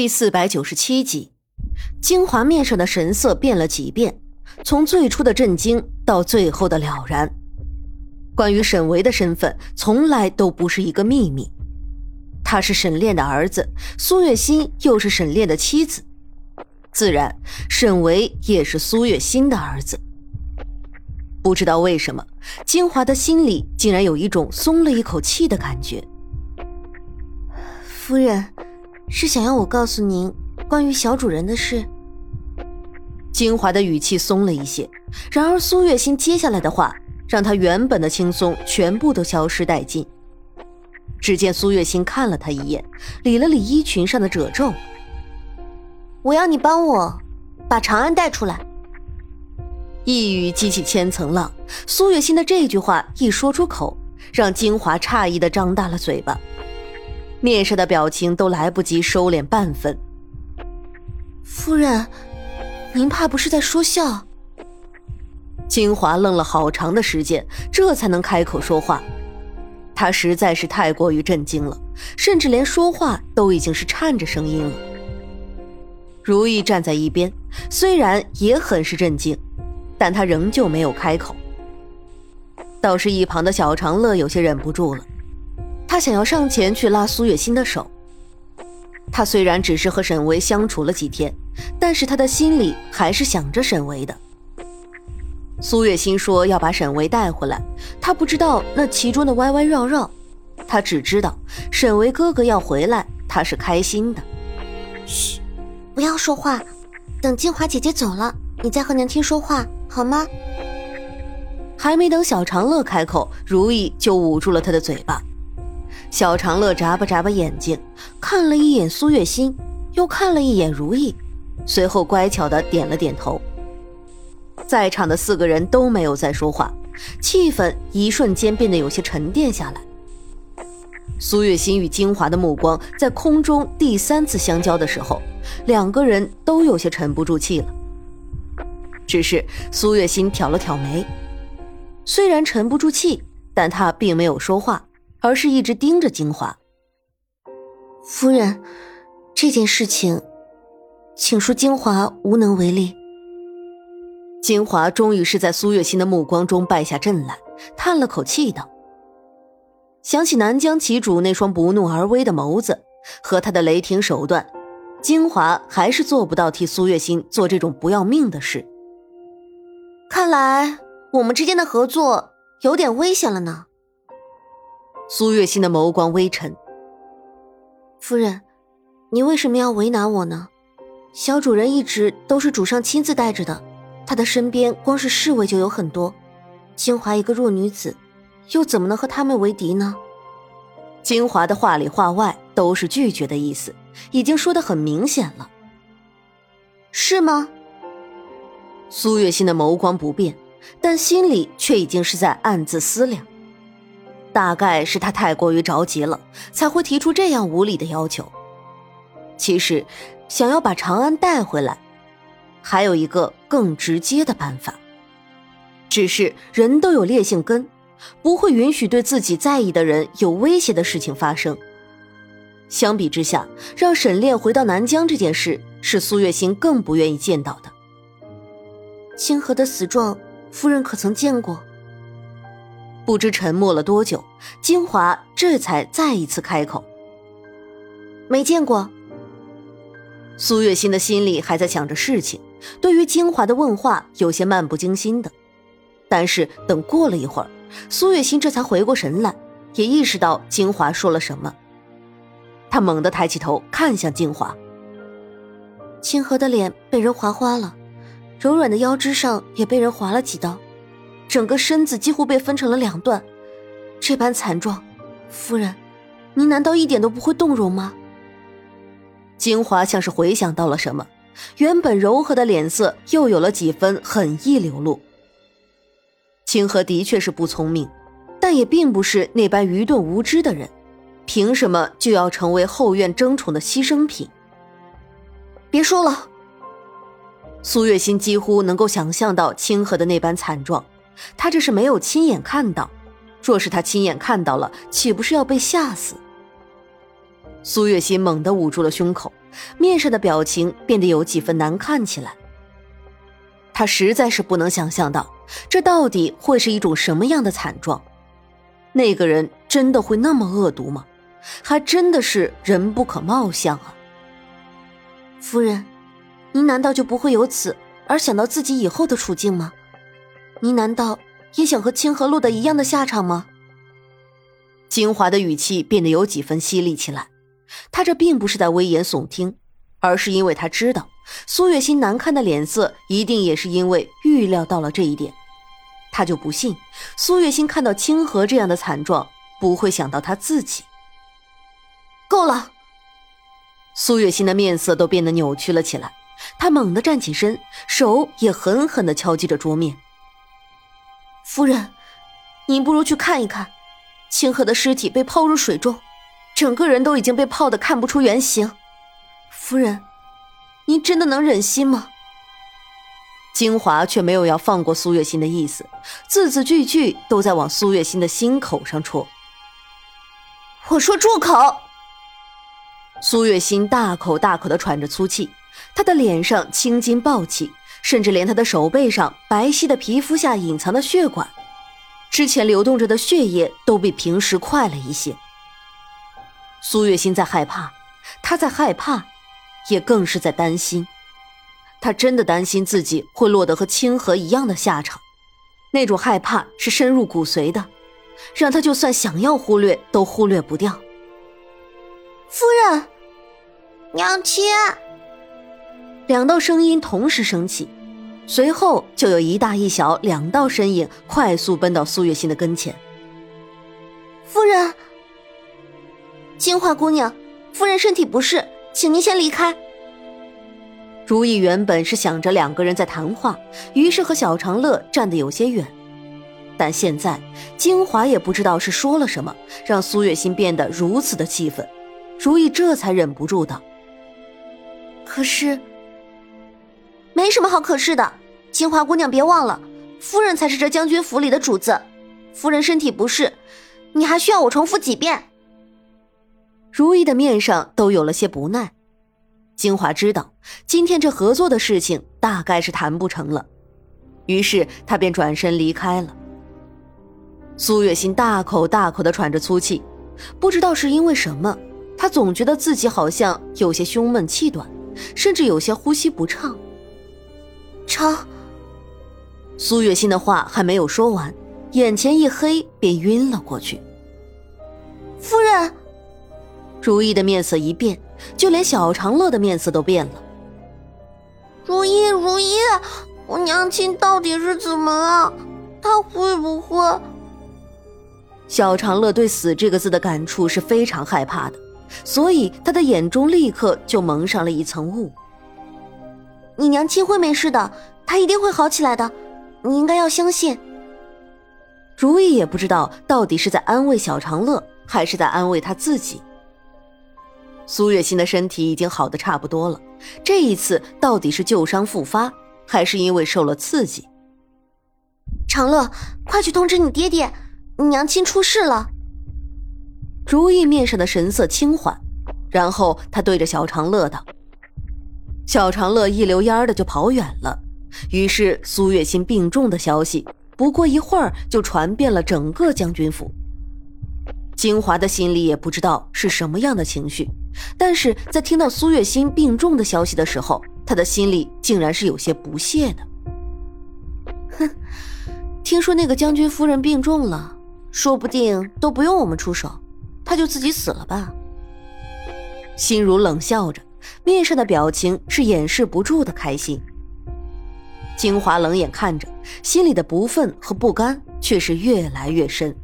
第四百九十七集，金华面上的神色变了几变，从最初的震惊到最后的了然。关于沈维的身份，从来都不是一个秘密。他是沈炼的儿子，苏月心又是沈炼的妻子，自然沈维也是苏月心的儿子。不知道为什么，金华的心里竟然有一种松了一口气的感觉。夫人。是想要我告诉您关于小主人的事。金华的语气松了一些，然而苏月心接下来的话让他原本的轻松全部都消失殆尽。只见苏月心看了他一眼，理了理衣裙上的褶皱。我要你帮我把长安带出来。一语激起千层浪，苏月心的这句话一说出口，让金华诧异的张大了嘴巴。面上的表情都来不及收敛半分。夫人，您怕不是在说笑？金华愣了好长的时间，这才能开口说话。他实在是太过于震惊了，甚至连说话都已经是颤着声音了。如意站在一边，虽然也很是震惊，但他仍旧没有开口。倒是一旁的小长乐有些忍不住了。他想要上前去拉苏月心的手。他虽然只是和沈维相处了几天，但是他的心里还是想着沈维的。苏月心说要把沈维带回来，他不知道那其中的弯弯绕绕，他只知道沈维哥哥要回来，他是开心的。嘘，不要说话，等金华姐姐走了，你再和娘亲说话好吗？还没等小长乐开口，如意就捂住了他的嘴巴。小长乐眨巴眨巴眼睛，看了一眼苏月心，又看了一眼如意，随后乖巧的点了点头。在场的四个人都没有再说话，气氛一瞬间变得有些沉淀下来。苏月心与金华的目光在空中第三次相交的时候，两个人都有些沉不住气了。只是苏月心挑了挑眉，虽然沉不住气，但她并没有说话。而是一直盯着金华。夫人，这件事情，请恕金华无能为力。金华终于是在苏月心的目光中败下阵来，叹了口气道：“想起南疆旗主那双不怒而威的眸子和他的雷霆手段，金华还是做不到替苏月心做这种不要命的事。看来我们之间的合作有点危险了呢。”苏月心的眸光微沉。夫人，你为什么要为难我呢？小主人一直都是主上亲自带着的，他的身边光是侍卫就有很多，金华一个弱女子，又怎么能和他们为敌呢？金华的话里话外都是拒绝的意思，已经说的很明显了。是吗？苏月心的眸光不变，但心里却已经是在暗自思量。大概是他太过于着急了，才会提出这样无理的要求。其实，想要把长安带回来，还有一个更直接的办法。只是人都有烈性根，不会允许对自己在意的人有威胁的事情发生。相比之下，让沈炼回到南疆这件事，是苏月心更不愿意见到的。清河的死状，夫人可曾见过？不知沉默了多久，金华这才再一次开口：“没见过。”苏月心的心里还在想着事情，对于金华的问话有些漫不经心的。但是等过了一会儿，苏月心这才回过神来，也意识到金华说了什么。他猛地抬起头看向金华，清河的脸被人划花了，柔软的腰肢上也被人划了几刀。整个身子几乎被分成了两段，这般惨状，夫人，您难道一点都不会动容吗？金华像是回想到了什么，原本柔和的脸色又有了几分狠意流露。清河的确是不聪明，但也并不是那般愚钝无知的人，凭什么就要成为后院争宠的牺牲品？别说了。苏月心几乎能够想象到清河的那般惨状。他这是没有亲眼看到，若是他亲眼看到了，岂不是要被吓死？苏月心猛地捂住了胸口，面上的表情变得有几分难看起来。他实在是不能想象到，这到底会是一种什么样的惨状。那个人真的会那么恶毒吗？还真的是人不可貌相啊！夫人，您难道就不会由此而想到自己以后的处境吗？您难道也想和清河落得一样的下场吗？金华的语气变得有几分犀利起来。他这并不是在危言耸听，而是因为他知道苏月心难看的脸色，一定也是因为预料到了这一点。他就不信苏月心看到清河这样的惨状，不会想到他自己。够了！苏月心的面色都变得扭曲了起来，他猛地站起身，手也狠狠地敲击着桌面。夫人，您不如去看一看，清河的尸体被抛入水中。整个人都已经被泡得看不出原形，夫人，您真的能忍心吗？金华却没有要放过苏月心的意思，字字句句都在往苏月心的心口上戳。我说住口！苏月心大口大口的喘着粗气，她的脸上青筋暴起，甚至连她的手背上白皙的皮肤下隐藏的血管，之前流动着的血液都比平时快了一些。苏月心在害怕，她在害怕，也更是在担心。她真的担心自己会落得和清河一样的下场，那种害怕是深入骨髓的，让她就算想要忽略都忽略不掉。夫人，娘亲，两道声音同时升起，随后就有一大一小两道身影快速奔到苏月心的跟前。夫人。金华姑娘，夫人身体不适，请您先离开。如意原本是想着两个人在谈话，于是和小长乐站得有些远。但现在金华也不知道是说了什么，让苏月心变得如此的气愤。如意这才忍不住道：“可是，没什么好可是的。金华姑娘，别忘了，夫人才是这将军府里的主子。夫人身体不适，你还需要我重复几遍？”如意的面上都有了些不耐，金华知道今天这合作的事情大概是谈不成了，于是他便转身离开了。苏月心大口大口的喘着粗气，不知道是因为什么，他总觉得自己好像有些胸闷气短，甚至有些呼吸不畅。成，苏月心的话还没有说完，眼前一黑，便晕了过去。夫人。如意的面色一变，就连小长乐的面色都变了。如意，如意，我娘亲到底是怎么了？她会不会……小长乐对“死”这个字的感触是非常害怕的，所以他的眼中立刻就蒙上了一层雾。你娘亲会没事的，她一定会好起来的，你应该要相信。如意也不知道到底是在安慰小长乐，还是在安慰他自己。苏月心的身体已经好的差不多了，这一次到底是旧伤复发，还是因为受了刺激？长乐，快去通知你爹爹，你娘亲出事了。如意面上的神色轻缓，然后他对着小长乐道：“小长乐一溜烟的就跑远了。”于是苏月心病重的消息，不过一会儿就传遍了整个将军府。金华的心里也不知道是什么样的情绪。但是在听到苏月心病重的消息的时候，他的心里竟然是有些不屑的。哼，听说那个将军夫人病重了，说不定都不用我们出手，他就自己死了吧？心如冷笑着，面上的表情是掩饰不住的开心。金华冷眼看着，心里的不忿和不甘却是越来越深。